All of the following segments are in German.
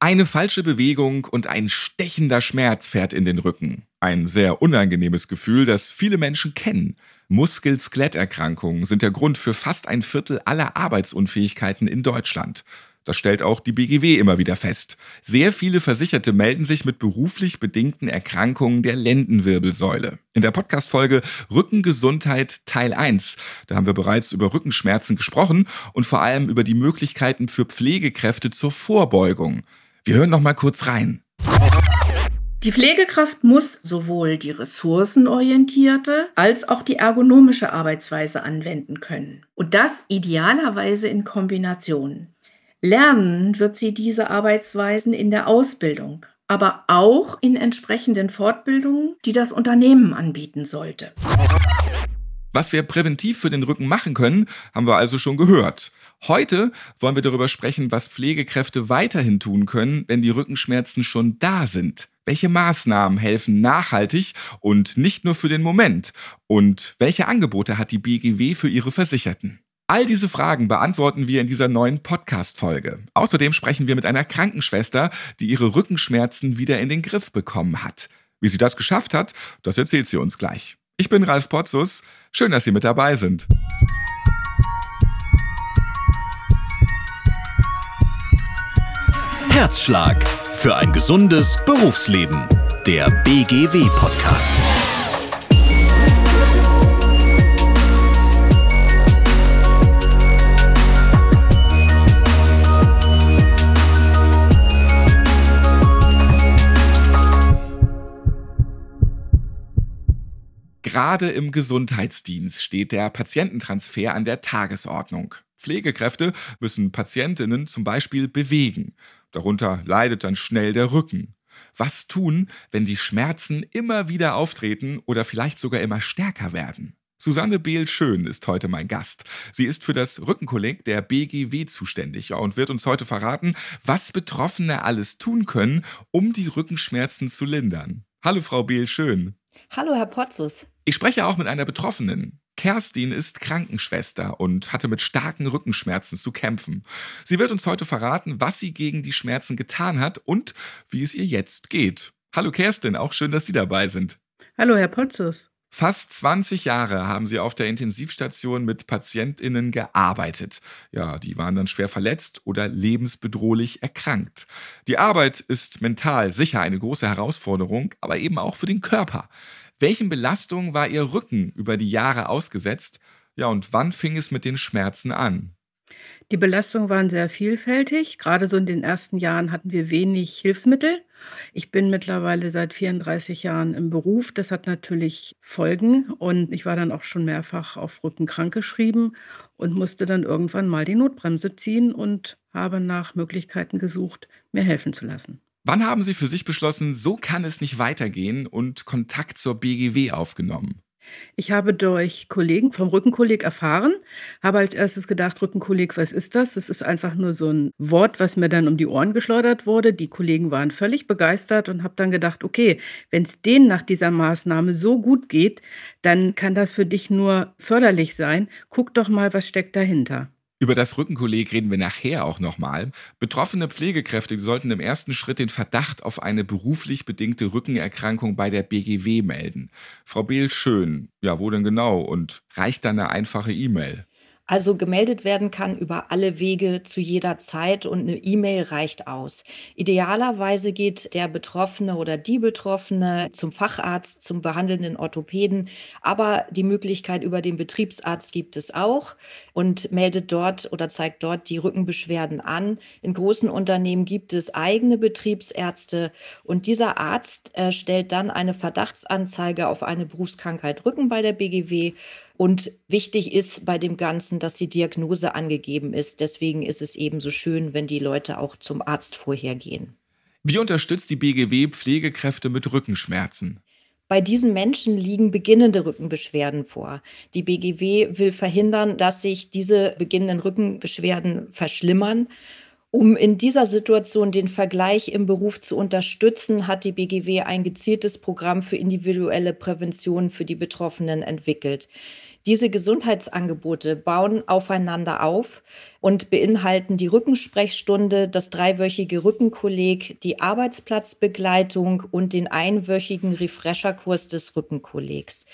Eine falsche Bewegung und ein stechender Schmerz fährt in den Rücken. Ein sehr unangenehmes Gefühl, das viele Menschen kennen. Muskel-Skeletterkrankungen sind der Grund für fast ein Viertel aller Arbeitsunfähigkeiten in Deutschland. Das stellt auch die BGW immer wieder fest. Sehr viele Versicherte melden sich mit beruflich bedingten Erkrankungen der Lendenwirbelsäule. In der Podcast-Folge Rückengesundheit Teil 1, da haben wir bereits über Rückenschmerzen gesprochen und vor allem über die Möglichkeiten für Pflegekräfte zur Vorbeugung. Wir hören noch mal kurz rein. Die Pflegekraft muss sowohl die ressourcenorientierte als auch die ergonomische Arbeitsweise anwenden können. Und das idealerweise in Kombination. Lernen wird sie diese Arbeitsweisen in der Ausbildung, aber auch in entsprechenden Fortbildungen, die das Unternehmen anbieten sollte. Was wir präventiv für den Rücken machen können, haben wir also schon gehört. Heute wollen wir darüber sprechen, was Pflegekräfte weiterhin tun können, wenn die Rückenschmerzen schon da sind. Welche Maßnahmen helfen nachhaltig und nicht nur für den Moment? Und welche Angebote hat die BGW für ihre Versicherten? All diese Fragen beantworten wir in dieser neuen Podcast-Folge. Außerdem sprechen wir mit einer Krankenschwester, die ihre Rückenschmerzen wieder in den Griff bekommen hat. Wie sie das geschafft hat, das erzählt sie uns gleich. Ich bin Ralf Potzus. Schön, dass Sie mit dabei sind. Herzschlag für ein gesundes Berufsleben. Der BGW-Podcast. Gerade im Gesundheitsdienst steht der Patiententransfer an der Tagesordnung. Pflegekräfte müssen Patientinnen zum Beispiel bewegen. Darunter leidet dann schnell der Rücken. Was tun, wenn die Schmerzen immer wieder auftreten oder vielleicht sogar immer stärker werden? Susanne Behl-Schön ist heute mein Gast. Sie ist für das Rückenkolleg der BGW zuständig und wird uns heute verraten, was Betroffene alles tun können, um die Rückenschmerzen zu lindern. Hallo, Frau Behl-Schön. Hallo, Herr Potzus. Ich spreche auch mit einer Betroffenen. Kerstin ist Krankenschwester und hatte mit starken Rückenschmerzen zu kämpfen. Sie wird uns heute verraten, was sie gegen die Schmerzen getan hat und wie es ihr jetzt geht. Hallo Kerstin, auch schön, dass Sie dabei sind. Hallo Herr Potzus. Fast 20 Jahre haben Sie auf der Intensivstation mit PatientInnen gearbeitet. Ja, die waren dann schwer verletzt oder lebensbedrohlich erkrankt. Die Arbeit ist mental sicher eine große Herausforderung, aber eben auch für den Körper. Welchen Belastungen war Ihr Rücken über die Jahre ausgesetzt? Ja, und wann fing es mit den Schmerzen an? Die Belastungen waren sehr vielfältig. Gerade so in den ersten Jahren hatten wir wenig Hilfsmittel. Ich bin mittlerweile seit 34 Jahren im Beruf. Das hat natürlich Folgen und ich war dann auch schon mehrfach auf Rücken krankgeschrieben und musste dann irgendwann mal die Notbremse ziehen und habe nach Möglichkeiten gesucht, mir helfen zu lassen. Wann haben Sie für sich beschlossen, so kann es nicht weitergehen und Kontakt zur BGW aufgenommen? Ich habe durch Kollegen vom Rückenkolleg erfahren, habe als erstes gedacht, Rückenkolleg, was ist das? Das ist einfach nur so ein Wort, was mir dann um die Ohren geschleudert wurde. Die Kollegen waren völlig begeistert und habe dann gedacht, okay, wenn es denen nach dieser Maßnahme so gut geht, dann kann das für dich nur förderlich sein. Guck doch mal, was steckt dahinter. Über das Rückenkolleg reden wir nachher auch nochmal. Betroffene Pflegekräfte sollten im ersten Schritt den Verdacht auf eine beruflich bedingte Rückenerkrankung bei der BGW melden. Frau Behl, schön. Ja, wo denn genau? Und reicht dann eine einfache E-Mail? Also gemeldet werden kann über alle Wege zu jeder Zeit und eine E-Mail reicht aus. Idealerweise geht der Betroffene oder die Betroffene zum Facharzt, zum behandelnden Orthopäden, aber die Möglichkeit über den Betriebsarzt gibt es auch und meldet dort oder zeigt dort die Rückenbeschwerden an. In großen Unternehmen gibt es eigene Betriebsärzte und dieser Arzt äh, stellt dann eine Verdachtsanzeige auf eine Berufskrankheit Rücken bei der BGW und wichtig ist bei dem Ganzen, dass die Diagnose angegeben ist. Deswegen ist es eben so schön, wenn die Leute auch zum Arzt vorher gehen. Wie unterstützt die BGW Pflegekräfte mit Rückenschmerzen? Bei diesen Menschen liegen beginnende Rückenbeschwerden vor. Die BGW will verhindern, dass sich diese beginnenden Rückenbeschwerden verschlimmern. Um in dieser Situation den Vergleich im Beruf zu unterstützen, hat die BGW ein gezieltes Programm für individuelle Prävention für die Betroffenen entwickelt. Diese Gesundheitsangebote bauen aufeinander auf und beinhalten die Rückensprechstunde, das dreiwöchige Rückenkolleg, die Arbeitsplatzbegleitung und den einwöchigen Refresherkurs des Rückenkollegs.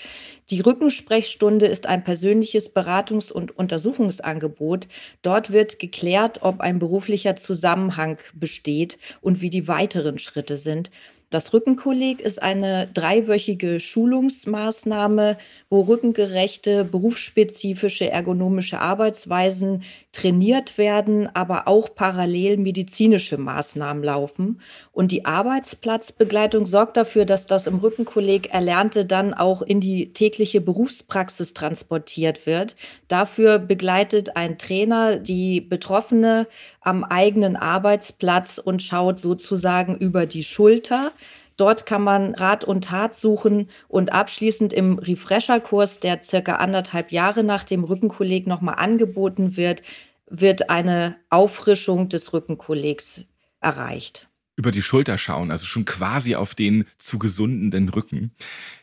Die Rückensprechstunde ist ein persönliches Beratungs- und Untersuchungsangebot. Dort wird geklärt, ob ein beruflicher Zusammenhang besteht und wie die weiteren Schritte sind. Das Rückenkolleg ist eine dreiwöchige Schulungsmaßnahme, wo rückengerechte, berufsspezifische ergonomische Arbeitsweisen trainiert werden, aber auch parallel medizinische Maßnahmen laufen. Und die Arbeitsplatzbegleitung sorgt dafür, dass das im Rückenkolleg Erlernte dann auch in die tägliche Berufspraxis transportiert wird. Dafür begleitet ein Trainer die Betroffene am eigenen Arbeitsplatz und schaut sozusagen über die Schulter. Dort kann man Rat und Tat suchen und abschließend im Refresher-Kurs, der circa anderthalb Jahre nach dem Rückenkolleg nochmal angeboten wird, wird eine Auffrischung des Rückenkollegs erreicht über die Schulter schauen, also schon quasi auf den zu gesundenden Rücken.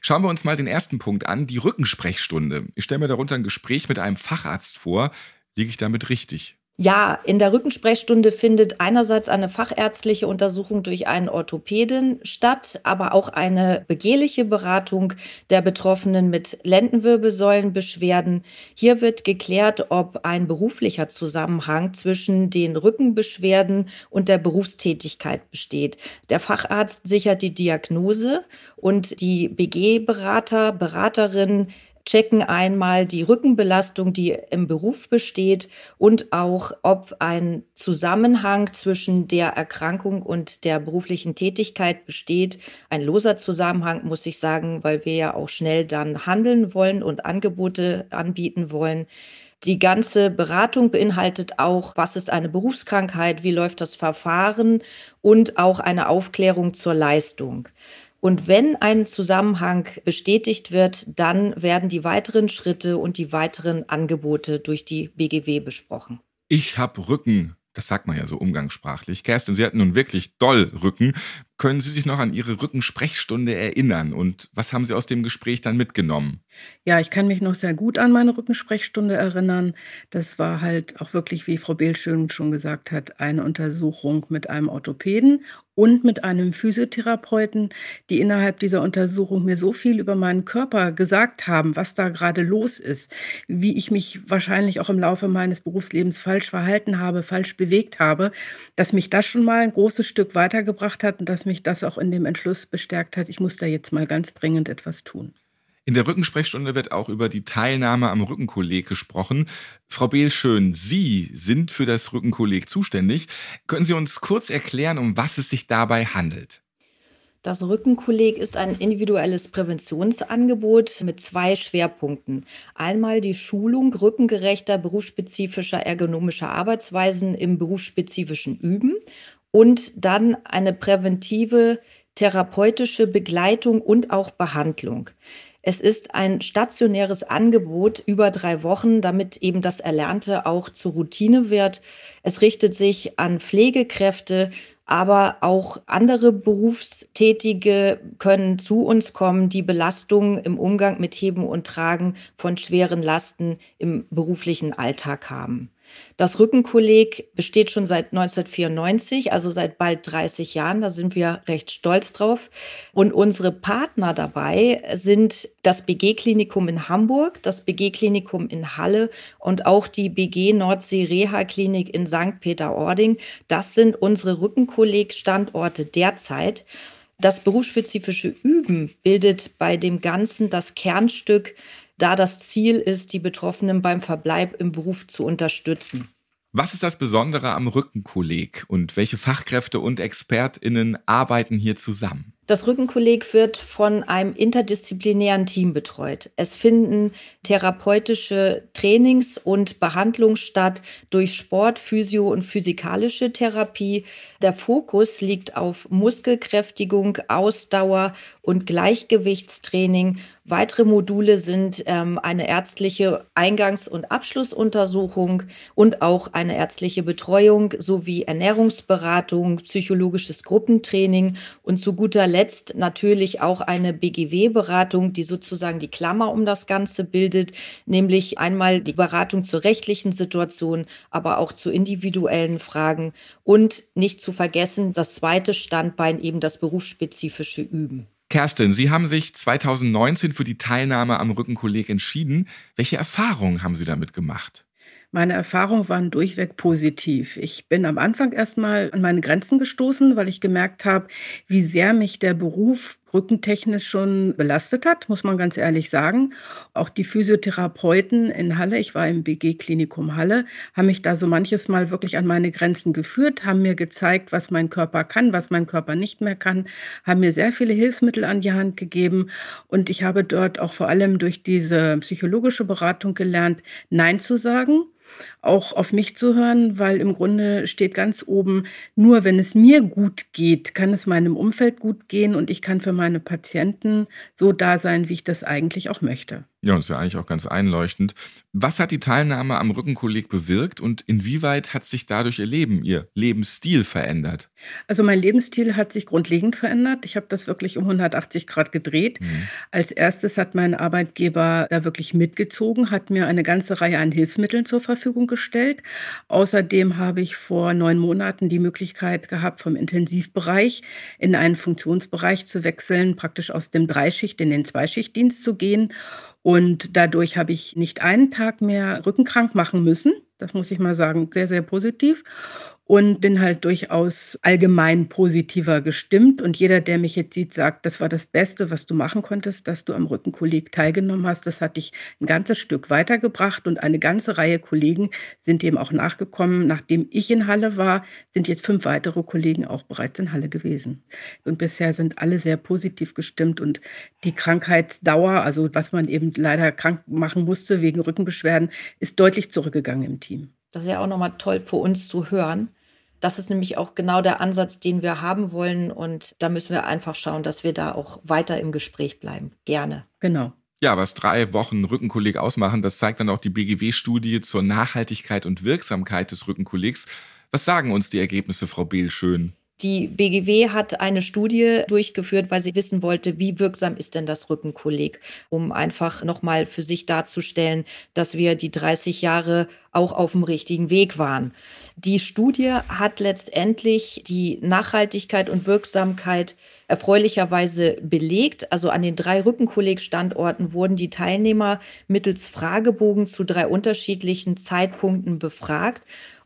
Schauen wir uns mal den ersten Punkt an, die Rückensprechstunde. Ich stelle mir darunter ein Gespräch mit einem Facharzt vor. Liege ich damit richtig? Ja, in der Rückensprechstunde findet einerseits eine fachärztliche Untersuchung durch einen Orthopäden statt, aber auch eine begehliche Beratung der Betroffenen mit Lendenwirbelsäulenbeschwerden. Hier wird geklärt, ob ein beruflicher Zusammenhang zwischen den Rückenbeschwerden und der Berufstätigkeit besteht. Der Facharzt sichert die Diagnose und die BG-Berater, Beraterin checken einmal die Rückenbelastung, die im Beruf besteht und auch, ob ein Zusammenhang zwischen der Erkrankung und der beruflichen Tätigkeit besteht. Ein loser Zusammenhang, muss ich sagen, weil wir ja auch schnell dann handeln wollen und Angebote anbieten wollen. Die ganze Beratung beinhaltet auch, was ist eine Berufskrankheit, wie läuft das Verfahren und auch eine Aufklärung zur Leistung. Und wenn ein Zusammenhang bestätigt wird, dann werden die weiteren Schritte und die weiteren Angebote durch die BGW besprochen. Ich habe Rücken. Das sagt man ja so umgangssprachlich. Kerstin, Sie hatten nun wirklich doll Rücken. Können Sie sich noch an Ihre Rückensprechstunde erinnern? Und was haben Sie aus dem Gespräch dann mitgenommen? Ja, ich kann mich noch sehr gut an meine Rückensprechstunde erinnern. Das war halt auch wirklich, wie Frau Behl schön schon gesagt hat, eine Untersuchung mit einem Orthopäden und mit einem Physiotherapeuten, die innerhalb dieser Untersuchung mir so viel über meinen Körper gesagt haben, was da gerade los ist, wie ich mich wahrscheinlich auch im Laufe meines Berufslebens falsch verhalten habe, falsch bewegt habe, dass mich das schon mal ein großes Stück weitergebracht hat und dass mich das auch in dem Entschluss bestärkt hat, ich muss da jetzt mal ganz dringend etwas tun. In der Rückensprechstunde wird auch über die Teilnahme am Rückenkolleg gesprochen. Frau Behlschön, Sie sind für das Rückenkolleg zuständig. Können Sie uns kurz erklären, um was es sich dabei handelt? Das Rückenkolleg ist ein individuelles Präventionsangebot mit zwei Schwerpunkten. Einmal die Schulung rückengerechter berufsspezifischer ergonomischer Arbeitsweisen im berufsspezifischen Üben und dann eine präventive therapeutische Begleitung und auch Behandlung. Es ist ein stationäres Angebot über drei Wochen, damit eben das Erlernte auch zur Routine wird. Es richtet sich an Pflegekräfte, aber auch andere Berufstätige können zu uns kommen, die Belastungen im Umgang mit Heben und Tragen von schweren Lasten im beruflichen Alltag haben. Das Rückenkolleg besteht schon seit 1994, also seit bald 30 Jahren. Da sind wir recht stolz drauf. Und unsere Partner dabei sind das BG-Klinikum in Hamburg, das BG-Klinikum in Halle und auch die BG Nordsee Reha-Klinik in St. Peter-Ording. Das sind unsere Rückenkolleg-Standorte derzeit. Das berufsspezifische Üben bildet bei dem Ganzen das Kernstück da das Ziel ist, die Betroffenen beim Verbleib im Beruf zu unterstützen. Was ist das Besondere am Rückenkolleg und welche Fachkräfte und ExpertInnen arbeiten hier zusammen? Das Rückenkolleg wird von einem interdisziplinären Team betreut. Es finden therapeutische Trainings und Behandlungen statt durch Sport, Physio und physikalische Therapie. Der Fokus liegt auf Muskelkräftigung, Ausdauer und Gleichgewichtstraining. Weitere Module sind ähm, eine ärztliche Eingangs- und Abschlussuntersuchung und auch eine ärztliche Betreuung sowie Ernährungsberatung, psychologisches Gruppentraining und zu guter letzt natürlich auch eine BGW-Beratung, die sozusagen die Klammer um das Ganze bildet, nämlich einmal die Beratung zur rechtlichen Situation, aber auch zu individuellen Fragen und nicht zu vergessen, das zweite Standbein eben das berufsspezifische Üben. Kerstin, Sie haben sich 2019 für die Teilnahme am Rückenkolleg entschieden. Welche Erfahrungen haben Sie damit gemacht? Meine Erfahrungen waren durchweg positiv. Ich bin am Anfang erstmal an meine Grenzen gestoßen, weil ich gemerkt habe, wie sehr mich der Beruf rückentechnisch schon belastet hat, muss man ganz ehrlich sagen. Auch die Physiotherapeuten in Halle, ich war im BG-Klinikum Halle, haben mich da so manches Mal wirklich an meine Grenzen geführt, haben mir gezeigt, was mein Körper kann, was mein Körper nicht mehr kann, haben mir sehr viele Hilfsmittel an die Hand gegeben. Und ich habe dort auch vor allem durch diese psychologische Beratung gelernt, Nein zu sagen auch auf mich zu hören, weil im Grunde steht ganz oben, nur wenn es mir gut geht, kann es meinem Umfeld gut gehen und ich kann für meine Patienten so da sein, wie ich das eigentlich auch möchte. Ja, das ist ja eigentlich auch ganz einleuchtend. Was hat die Teilnahme am Rückenkolleg bewirkt und inwieweit hat sich dadurch Ihr Leben, Ihr Lebensstil verändert? Also mein Lebensstil hat sich grundlegend verändert. Ich habe das wirklich um 180 Grad gedreht. Mhm. Als erstes hat mein Arbeitgeber da wirklich mitgezogen, hat mir eine ganze Reihe an Hilfsmitteln zur Verfügung gestellt. Außerdem habe ich vor neun Monaten die Möglichkeit gehabt, vom Intensivbereich in einen Funktionsbereich zu wechseln, praktisch aus dem Dreischicht in den Zweischichtdienst zu gehen und dadurch habe ich nicht einen Tag mehr rückenkrank machen müssen. Das muss ich mal sagen, sehr, sehr positiv und bin halt durchaus allgemein positiver gestimmt. Und jeder, der mich jetzt sieht, sagt, das war das Beste, was du machen konntest, dass du am Rückenkolleg teilgenommen hast. Das hat dich ein ganzes Stück weitergebracht und eine ganze Reihe Kollegen sind dem auch nachgekommen. Nachdem ich in Halle war, sind jetzt fünf weitere Kollegen auch bereits in Halle gewesen. Und bisher sind alle sehr positiv gestimmt und die Krankheitsdauer, also was man eben leider krank machen musste wegen Rückenbeschwerden, ist deutlich zurückgegangen im Team. Das ist ja auch nochmal toll für uns zu hören. Das ist nämlich auch genau der Ansatz, den wir haben wollen. Und da müssen wir einfach schauen, dass wir da auch weiter im Gespräch bleiben. Gerne. Genau. Ja, was drei Wochen Rückenkolleg ausmachen, das zeigt dann auch die BGW-Studie zur Nachhaltigkeit und Wirksamkeit des Rückenkollegs. Was sagen uns die Ergebnisse, Frau Behl, schön? Die BGW hat eine Studie durchgeführt, weil sie wissen wollte, wie wirksam ist denn das Rückenkolleg, um einfach nochmal für sich darzustellen, dass wir die 30 Jahre auch auf dem richtigen Weg waren. Die Studie hat letztendlich die Nachhaltigkeit und Wirksamkeit erfreulicherweise belegt. Also an den drei Rückenkolleg-Standorten wurden die Teilnehmer mittels Fragebogen zu drei unterschiedlichen Zeitpunkten befragt.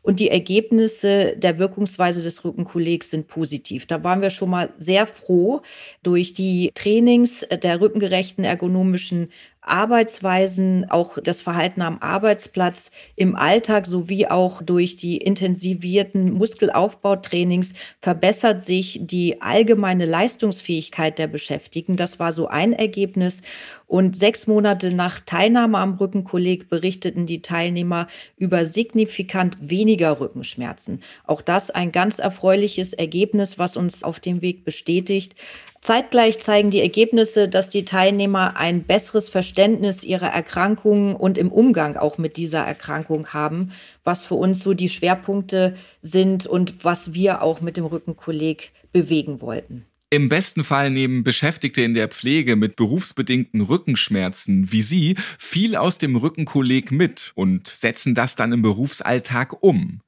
Und die Ergebnisse der Wirkungsweise des Rückenkollegs sind positiv. Da waren wir schon mal sehr froh durch die Trainings der rückengerechten ergonomischen Arbeitsweisen, auch das Verhalten am Arbeitsplatz im Alltag sowie auch durch die intensivierten Muskelaufbautrainings verbessert sich die allgemeine Leistungsfähigkeit der Beschäftigten. Das war so ein Ergebnis. Und sechs Monate nach Teilnahme am Rückenkolleg berichteten die Teilnehmer über signifikant weniger Rückenschmerzen. Auch das ein ganz erfreuliches Ergebnis, was uns auf dem Weg bestätigt. Zeitgleich zeigen die Ergebnisse, dass die Teilnehmer ein besseres Verständnis ihrer Erkrankungen und im Umgang auch mit dieser Erkrankung haben, was für uns so die Schwerpunkte sind und was wir auch mit dem Rückenkolleg bewegen wollten. Im besten Fall nehmen Beschäftigte in der Pflege mit berufsbedingten Rückenschmerzen wie Sie viel aus dem Rückenkolleg mit und setzen das dann im Berufsalltag um.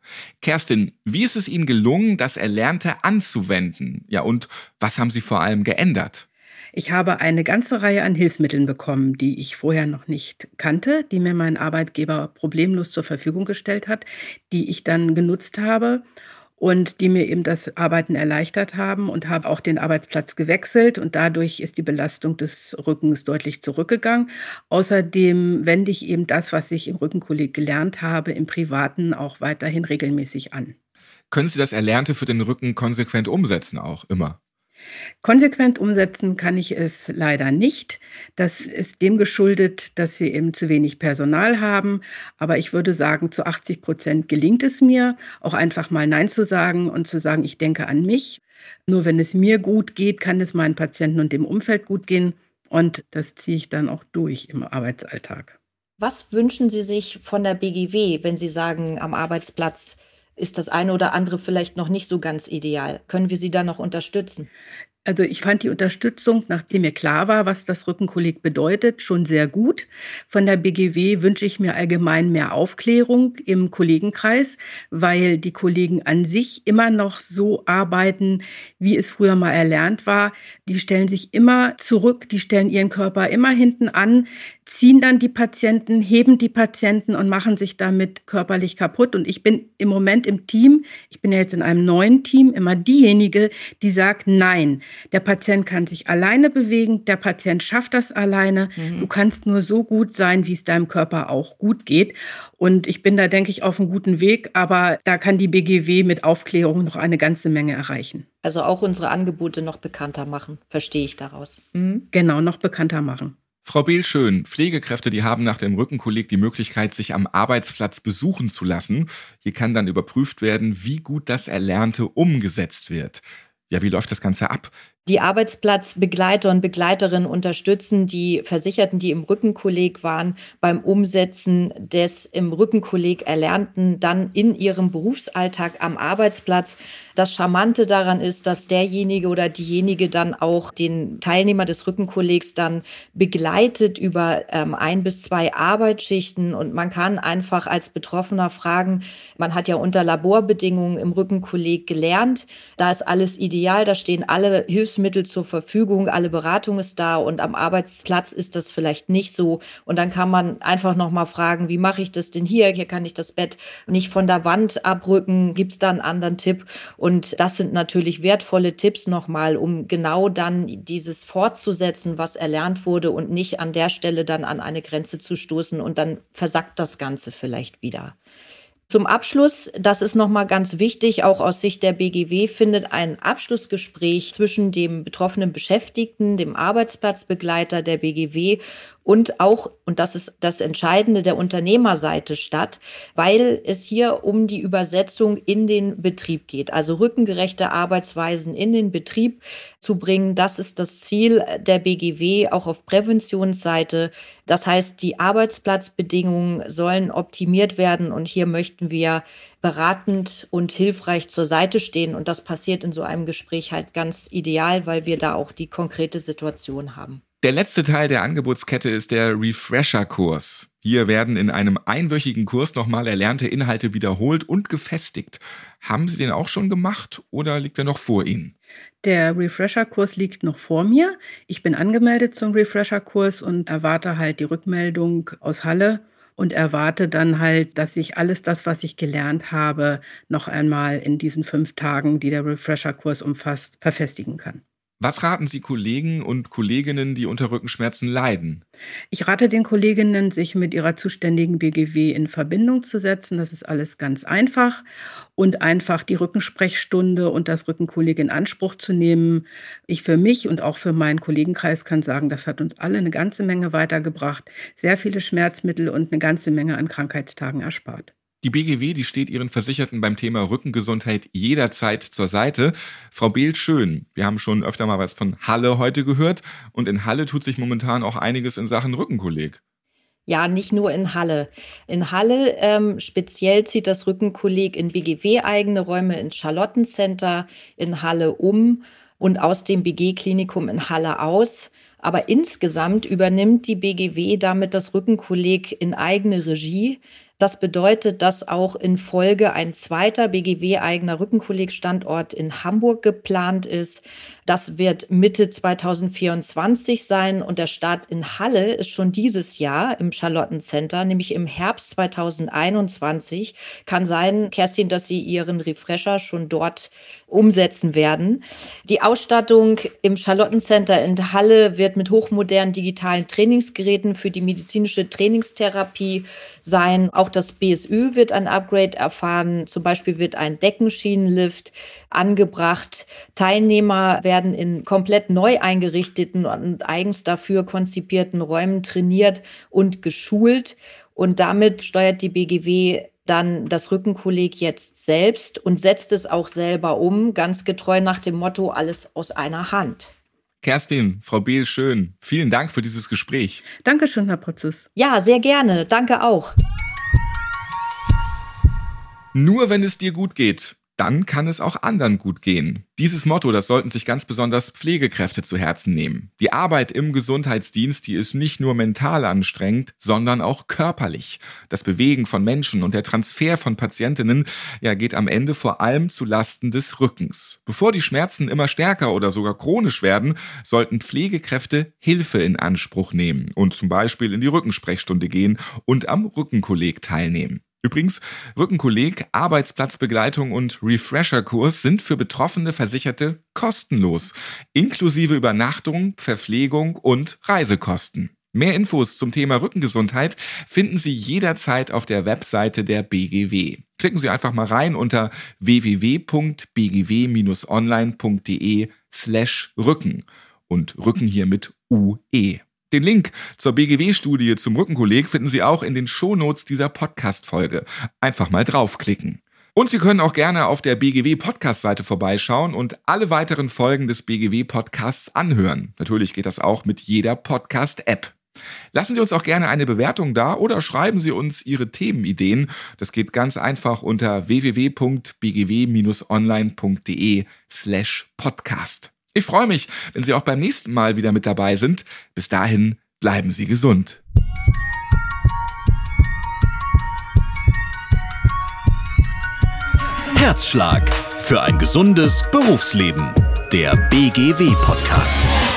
Kerstin, wie ist es Ihnen gelungen, das Erlernte anzuwenden? Ja, und was haben Sie vor allem geändert? Ich habe eine ganze Reihe an Hilfsmitteln bekommen, die ich vorher noch nicht kannte, die mir mein Arbeitgeber problemlos zur Verfügung gestellt hat, die ich dann genutzt habe und die mir eben das Arbeiten erleichtert haben und habe auch den Arbeitsplatz gewechselt und dadurch ist die Belastung des Rückens deutlich zurückgegangen. Außerdem wende ich eben das, was ich im Rückenkolleg gelernt habe, im Privaten auch weiterhin regelmäßig an. Können Sie das Erlernte für den Rücken konsequent umsetzen auch immer? Konsequent umsetzen kann ich es leider nicht. Das ist dem geschuldet, dass wir eben zu wenig Personal haben. Aber ich würde sagen, zu 80 Prozent gelingt es mir, auch einfach mal Nein zu sagen und zu sagen, ich denke an mich. Nur wenn es mir gut geht, kann es meinen Patienten und dem Umfeld gut gehen. Und das ziehe ich dann auch durch im Arbeitsalltag. Was wünschen Sie sich von der BGW, wenn Sie sagen, am Arbeitsplatz ist das eine oder andere vielleicht noch nicht so ganz ideal. Können wir Sie da noch unterstützen? Also ich fand die Unterstützung, nachdem mir klar war, was das Rückenkolleg bedeutet, schon sehr gut. Von der BGW wünsche ich mir allgemein mehr Aufklärung im Kollegenkreis, weil die Kollegen an sich immer noch so arbeiten, wie es früher mal erlernt war. Die stellen sich immer zurück, die stellen ihren Körper immer hinten an ziehen dann die Patienten, heben die Patienten und machen sich damit körperlich kaputt. Und ich bin im Moment im Team, ich bin ja jetzt in einem neuen Team, immer diejenige, die sagt, nein, der Patient kann sich alleine bewegen, der Patient schafft das alleine. Mhm. Du kannst nur so gut sein, wie es deinem Körper auch gut geht. Und ich bin da, denke ich, auf einem guten Weg, aber da kann die BGW mit Aufklärung noch eine ganze Menge erreichen. Also auch unsere Angebote noch bekannter machen, verstehe ich daraus. Mhm. Genau, noch bekannter machen. Frau Behl-Schön, Pflegekräfte, die haben nach dem Rückenkolleg die Möglichkeit, sich am Arbeitsplatz besuchen zu lassen. Hier kann dann überprüft werden, wie gut das Erlernte umgesetzt wird. Ja, wie läuft das Ganze ab? Die Arbeitsplatzbegleiter und Begleiterinnen unterstützen die Versicherten, die im Rückenkolleg waren, beim Umsetzen des im Rückenkolleg Erlernten dann in ihrem Berufsalltag am Arbeitsplatz. Das Charmante daran ist, dass derjenige oder diejenige dann auch den Teilnehmer des Rückenkollegs dann begleitet über ähm, ein bis zwei Arbeitsschichten und man kann einfach als Betroffener fragen, man hat ja unter Laborbedingungen im Rückenkolleg gelernt, da ist alles ideal, da stehen alle Hilfsmittel Hilfsmittel zur Verfügung, alle Beratung ist da und am Arbeitsplatz ist das vielleicht nicht so. Und dann kann man einfach nochmal fragen, wie mache ich das denn hier? Hier kann ich das Bett nicht von der Wand abrücken. Gibt es da einen anderen Tipp? Und das sind natürlich wertvolle Tipps nochmal, um genau dann dieses fortzusetzen, was erlernt wurde und nicht an der Stelle dann an eine Grenze zu stoßen und dann versackt das Ganze vielleicht wieder. Zum Abschluss, das ist nochmal ganz wichtig, auch aus Sicht der BGW findet ein Abschlussgespräch zwischen dem betroffenen Beschäftigten, dem Arbeitsplatzbegleiter der BGW und auch, und das ist das Entscheidende, der Unternehmerseite statt, weil es hier um die Übersetzung in den Betrieb geht. Also rückengerechte Arbeitsweisen in den Betrieb zu bringen, das ist das Ziel der BGW auch auf Präventionsseite. Das heißt, die Arbeitsplatzbedingungen sollen optimiert werden und hier möchten wir beratend und hilfreich zur Seite stehen. Und das passiert in so einem Gespräch halt ganz ideal, weil wir da auch die konkrete Situation haben. Der letzte Teil der Angebotskette ist der Refresher-Kurs. Hier werden in einem einwöchigen Kurs nochmal erlernte Inhalte wiederholt und gefestigt. Haben Sie den auch schon gemacht oder liegt er noch vor Ihnen? Der Refresher-Kurs liegt noch vor mir. Ich bin angemeldet zum Refresher-Kurs und erwarte halt die Rückmeldung aus Halle und erwarte dann halt, dass ich alles das, was ich gelernt habe, noch einmal in diesen fünf Tagen, die der Refresher-Kurs umfasst, verfestigen kann. Was raten Sie Kollegen und Kolleginnen, die unter Rückenschmerzen leiden? Ich rate den Kolleginnen, sich mit ihrer zuständigen BGW in Verbindung zu setzen. Das ist alles ganz einfach. Und einfach die Rückensprechstunde und das Rückenkolleg in Anspruch zu nehmen. Ich für mich und auch für meinen Kollegenkreis kann sagen, das hat uns alle eine ganze Menge weitergebracht, sehr viele Schmerzmittel und eine ganze Menge an Krankheitstagen erspart. Die BGW, die steht ihren Versicherten beim Thema Rückengesundheit jederzeit zur Seite. Frau Behl, schön. Wir haben schon öfter mal was von Halle heute gehört und in Halle tut sich momentan auch einiges in Sachen Rückenkolleg. Ja, nicht nur in Halle. In Halle ähm, speziell zieht das Rückenkolleg in BGW-eigene Räume ins Charlottencenter in Halle um und aus dem BG-Klinikum in Halle aus. Aber insgesamt übernimmt die BGW damit das Rückenkolleg in eigene Regie. Das bedeutet, dass auch in Folge ein zweiter BGW-eigener Rückenkolleg-Standort in Hamburg geplant ist. Das wird Mitte 2024 sein und der Start in Halle ist schon dieses Jahr im Charlottencenter, nämlich im Herbst 2021. Kann sein, Kerstin, dass Sie Ihren Refresher schon dort umsetzen werden. Die Ausstattung im Charlottencenter in Halle wird mit hochmodernen digitalen Trainingsgeräten für die medizinische Trainingstherapie sein. Auch das BSÜ wird ein Upgrade erfahren. Zum Beispiel wird ein Deckenschienenlift angebracht. Teilnehmer werden werden in komplett neu eingerichteten und eigens dafür konzipierten Räumen trainiert und geschult. Und damit steuert die BGW dann das Rückenkolleg jetzt selbst und setzt es auch selber um, ganz getreu nach dem Motto, alles aus einer Hand. Kerstin, Frau Behl, schön. Vielen Dank für dieses Gespräch. Dankeschön, Herr Prozess. Ja, sehr gerne. Danke auch. Nur wenn es dir gut geht dann kann es auch anderen gut gehen. Dieses Motto, das sollten sich ganz besonders Pflegekräfte zu Herzen nehmen. Die Arbeit im Gesundheitsdienst, die ist nicht nur mental anstrengend, sondern auch körperlich. Das Bewegen von Menschen und der Transfer von Patientinnen, ja, geht am Ende vor allem zu Lasten des Rückens. Bevor die Schmerzen immer stärker oder sogar chronisch werden, sollten Pflegekräfte Hilfe in Anspruch nehmen und zum Beispiel in die Rückensprechstunde gehen und am Rückenkolleg teilnehmen. Übrigens, Rückenkolleg, Arbeitsplatzbegleitung und Refresher-Kurs sind für betroffene Versicherte kostenlos, inklusive Übernachtung, Verpflegung und Reisekosten. Mehr Infos zum Thema Rückengesundheit finden Sie jederzeit auf der Webseite der BGW. Klicken Sie einfach mal rein unter www.bgw-online.de slash Rücken und Rücken hier mit UE. Den Link zur BGW-Studie zum Rückenkolleg finden Sie auch in den Shownotes dieser Podcast-Folge. Einfach mal draufklicken. Und Sie können auch gerne auf der BGW Podcast-Seite vorbeischauen und alle weiteren Folgen des BGW Podcasts anhören. Natürlich geht das auch mit jeder Podcast-App. Lassen Sie uns auch gerne eine Bewertung da oder schreiben Sie uns Ihre Themenideen. Das geht ganz einfach unter www.bgw-online.de slash podcast. Ich freue mich, wenn Sie auch beim nächsten Mal wieder mit dabei sind. Bis dahin bleiben Sie gesund. Herzschlag für ein gesundes Berufsleben. Der BGW Podcast.